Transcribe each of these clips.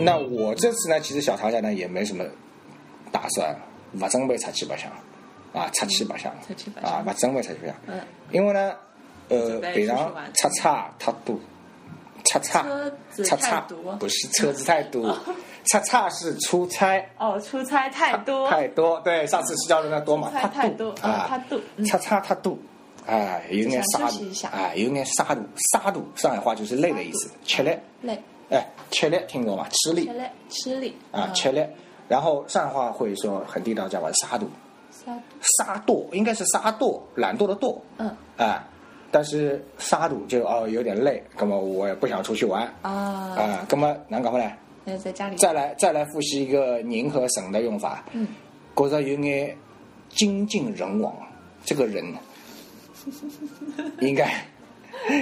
呃，那那我这次呢，其实小长假呢也没什么打算，不准备出去白相，啊，出去白相，啊，不准备出去白相，嗯，因为呢，呃平常出差太多，出差出差不是车子太多，出差是出差。哦，出差太多，太多，对，上次是叫的那多嘛，太多啊啊，太多出差差太多，哎，有点就沙度哎，有点沙度，沙度，上海话就是累的意思，吃力，累，哎，吃力，听懂吗？吃力吃力，吃力啊，吃力。然后上海话会说很地道，叫玩沙度，沙度应该是沙惰，懒惰的惰，嗯啊，但是沙度就哦有点累，那么我也不想出去玩，啊，啊，那么难搞不来？那在家里再来再来复习一个宁和省的用法，嗯，觉着有眼精尽人亡，这个人 应该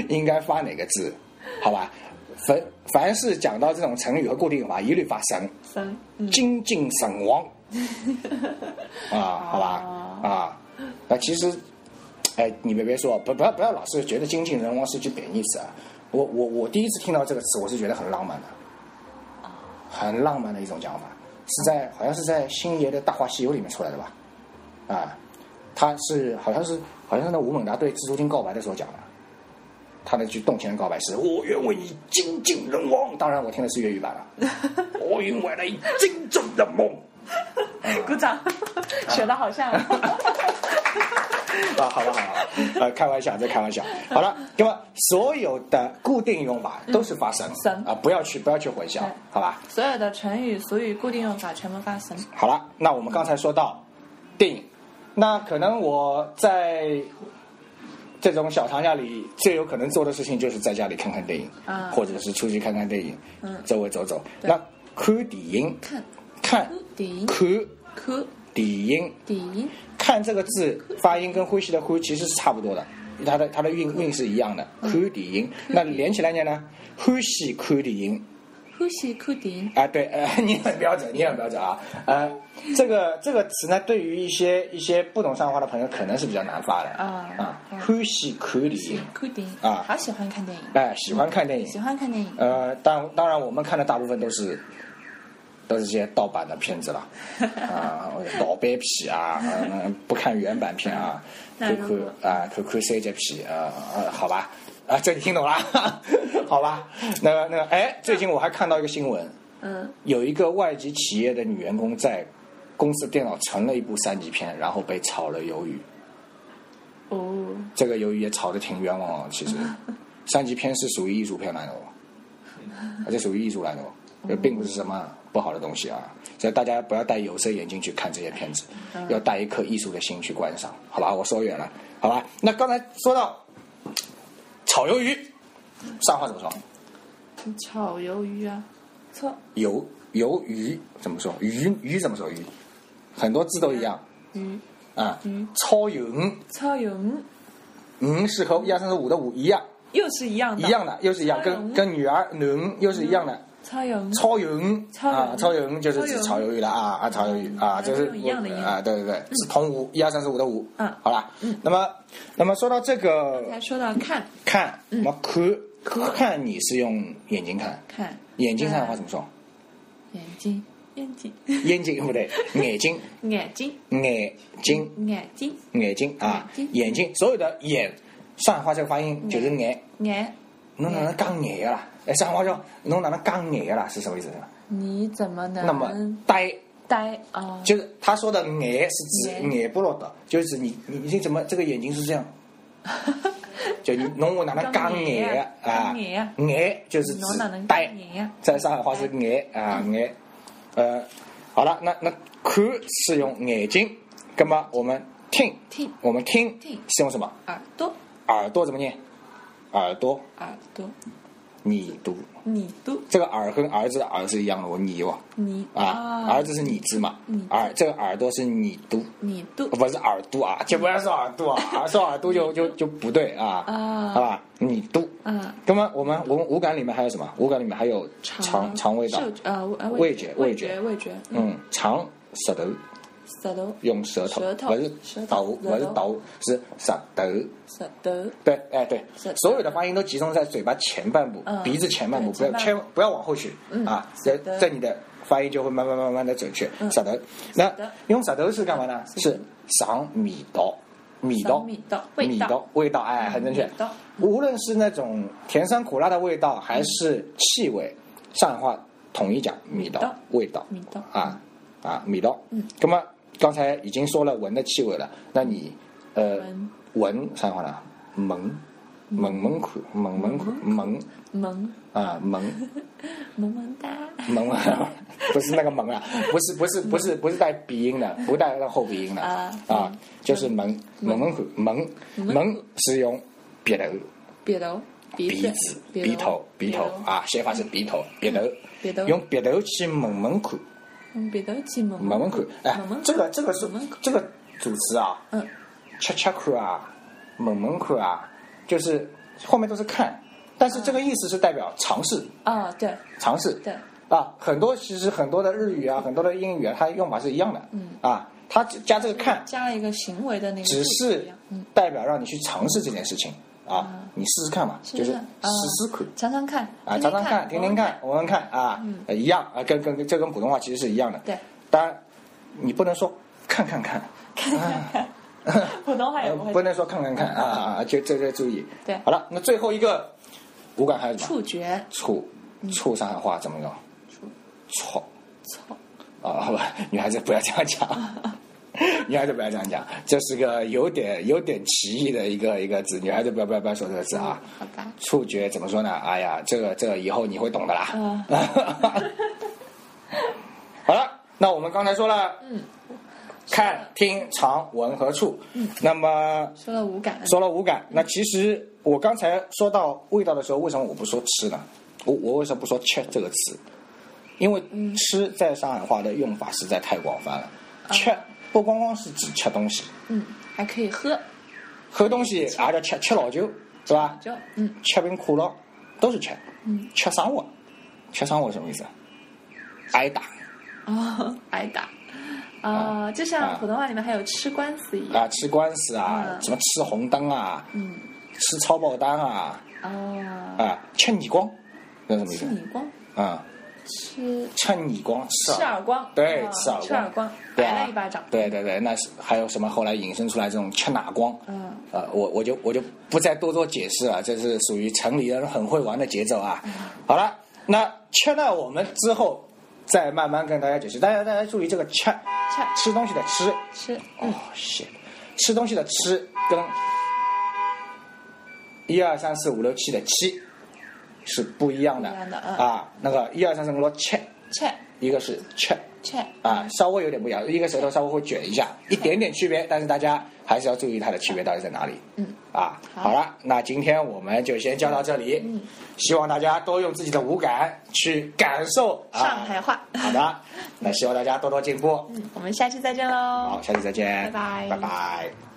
应该发哪个字？好吧，凡凡是讲到这种成语和固定用法，一律发神，三嗯。精尽神亡 啊，好吧哦啊，那其实。哎，你们别说，不不要不要老是觉得精尽人亡是句贬义词啊！我我我第一次听到这个词，我是觉得很浪漫的，很浪漫的一种讲法，是在好像是在星爷的《大话西游》里面出来的吧？啊，他是好像是好像是那吴孟达对蜘蛛精告白的时候讲的，他那句动情的告白是“我愿为你精尽人亡”，当然我听的是粤语版了，“ 我愿为你精尽人亡”。鼓掌，学的好像。啊，好了，好了，呃，开玩笑，在开玩笑。好了，那么所有的固定用法都是发生，生啊，不要去不要去混淆，好吧？所有的成语、俗语、固定用法全部发生。好了，那我们刚才说到电影，那可能我在这种小长假里最有可能做的事情就是在家里看看电影，啊。或者是出去看看电影，嗯。周围走走。那看电影，看。看。电影看看电影，电影看这个字发音跟呼吸的呼其实是差不多的，它的它的韵韵是一样的。嗯。看电影，那连起来念呢？欢喜看电影欢喜看电影。啊，对，呃，你很标准，你很标准啊。呃，这个这个词呢，对于一些一些不懂上海话的朋友，可能是比较难发的啊啊。嗯欢喜看电喜影，看电影啊好喜欢看电影，哎，喜欢看电影喜。欢看电影。呃，当当然，我们看的大部分都是都是些盗版的片子了，啊，盗版片啊，嗯，不看原版片啊，看看啊，看看三级片啊，啊，好吧，啊，这你听懂了，好吧？那个那个，哎，最近我还看到一个新闻，嗯，有一个外籍企业的女员工在公司电脑存了一部三级片，然后被炒了鱿鱼，哦，这个鱿鱼也炒得挺冤枉哦，其实，三级片是属于艺术片来的哦，而且属于艺术来的哦，这并不是什么不好的东西啊。所以大家不要戴有色眼镜去看这些片子，要带一颗艺术的心去观赏，好吧？我说远了，好吧？那刚才说到炒鱿鱼，上海话怎么说？炒鱿鱼啊，错鱿鱿鱼怎么说？鱼鱼怎么说？鱼很多字都一样鱼，啊鱼。炒鱿鱼，炒鱿鱼鱼是和一二三四五的五一样，又是一样的，一样的，又是一样，跟跟女儿女又是一样的。炒鱿鱼，炒鱿鱼炒鱿鱼啊，超鱿鱼就是指炒鱿鱼了啊啊，炒鱿鱼啊，就是一样的音啊，对对对，是同五一二三四五的五，嗯。好了，那么那么说到这个才说到看。看，嗯。那么看看你是用眼睛看，看。眼睛上的话怎么说？眼睛。眼睛。眼睛不对，眼睛。眼睛。眼睛。眼睛。眼睛啊眼睛，眼睛所有的眼，上海话这个发音就是眼，眼，侬哪能讲眼个啦？哎，上海话叫侬哪能讲眼个啦？是什么意思？你怎么能那么呆。呆啊？就是他说的眼是指眼眼不落的，就是你你你怎么这个眼睛是这样？就你侬我哪能讲眼的啊？眼就是指呆在上海话是眼啊眼。呃，好了，那那看是用眼睛，那么我们听听我们听听是用什么？耳朵耳朵怎么念？耳朵，耳朵，你读。你读。这个耳跟儿子的儿是一样的我，你哦你啊，儿子是你字嘛，耳这个耳朵是你读。你读。不是耳朵啊，就不要说耳朵啊，说耳朵就就就不对啊，啊。好吧？你读。啊那么我们我们五感里面还有什么？五感里面还有肠肠胃道，嗅呃味觉味味觉。味觉，嗯，肠舌头舌头，用舌头，舌头。不是舌头。头，不是舌头头，是舌头。舌头，对，哎对。所有的发音都集中在嘴巴前半部，嗯鼻子前半部，不要千不要往后去嗯啊，在在你的发音就会慢慢慢慢的准确。嗯舌头，那用舌头是干嘛呢？是是赏味道，味道赏，味道。味道味道，哎，很正确。无论是那种甜酸苦辣的味道，还是气味，上海话统一讲味道，味道，味道啊啊，味道。嗯，那么刚才已经说了闻的气味了，那你呃闻。闻上海话呢？闻闻闻看，闻闻看，闻闻啊闻萌萌哒，萌萌，不是那个萌啊，不是不是不是不是带鼻音的，不带那后鼻音的。啊啊，就是闻闻闻看，闻闻是用鼻头。鼻头，鼻鼻子子、鼻头、鼻头。啊，写法是鼻头、鼻头，鼻头。用鼻头去闻闻看，用鼻头去萌闻闻看。哎这个这个是这个组词啊，嗯，吃吃看啊，闻闻看啊，就是后面都是看，但是这个意思是代表尝试，啊，对尝试。对，啊，很多其实很多的日语啊，很多的英语啊，它用法是一样的。嗯啊，它加这个看，加了一个行为的那个只是代表让你去尝试这件事情啊，你试试看嘛，就是试试看。啊试试看。啊，天天常常看，听听看，闻闻看啊，呃一样啊，跟跟跟这跟普通话其实是一样的。对，当然你不能说看看看，看看看。普通话也呃不会。不能说看看看啊啊，啊就这个注意。对。好了，那最后一个五感还有什么？触觉，触，触上海话？怎么用？触。错。错，啊，好吧，女孩子不要这样讲。女孩子不要这样讲，这是个有点有点歧义的一个一个字，女孩子不要不要不要说这个字啊。好吧，触觉怎么说呢？哎呀，这个这个以后你会懂的啦。嗯 好了，那我们刚才说了，嗯，看、听、尝、闻和触。嗯，那么说了五感，说了五感，那其实我刚才说到味道的时候，为什么我不说吃呢？我我为什么不说吃这个词？因为吃在上海话的用法实在太广泛了。吃不光光是指吃东西，嗯，还可以喝，喝东西也叫吃吃老酒，是吧？酒嗯。吃瓶可乐都是吃。嗯，吃生活，吃生活什么意思？挨打。哦，挨打。啊，就像普通话里面还有吃官司一样，啊，吃官司啊，嗯。什么吃红灯啊，嗯，吃超爆单啊，哦，啊，吃耳光，那什么意思？吃耳光，啊，吃。吃耳光，吃吃耳光，对哦吃耳光。吃耳光，对啊。挨了一巴掌，对对对，那是还有什么后来引申出来这种吃哪光？嗯，呃，我我就我就不再多做解释了，这是属于城里人很会玩的节奏啊。好了，那吃了，我们之后再慢慢跟大家解释。大家大家注意这个吃，吃吃东西的吃，吃，哦嗯，shit，吃东西的吃跟一二三四五六七的七是不一样的啊。那个一二三四五六七，吃一个是切切，啊，稍微有点不一样，一个舌头稍微会卷一下，一点点区别，但是大家还是要注意它的区别到底在哪里。嗯，啊，好好了，那今天我们就先教到这里。嗯，希望大家多用自己的五感去感受啊上海话。好的，那希望大家多多进步。嗯，我们下期再见喽。好，下期再见，拜拜拜拜。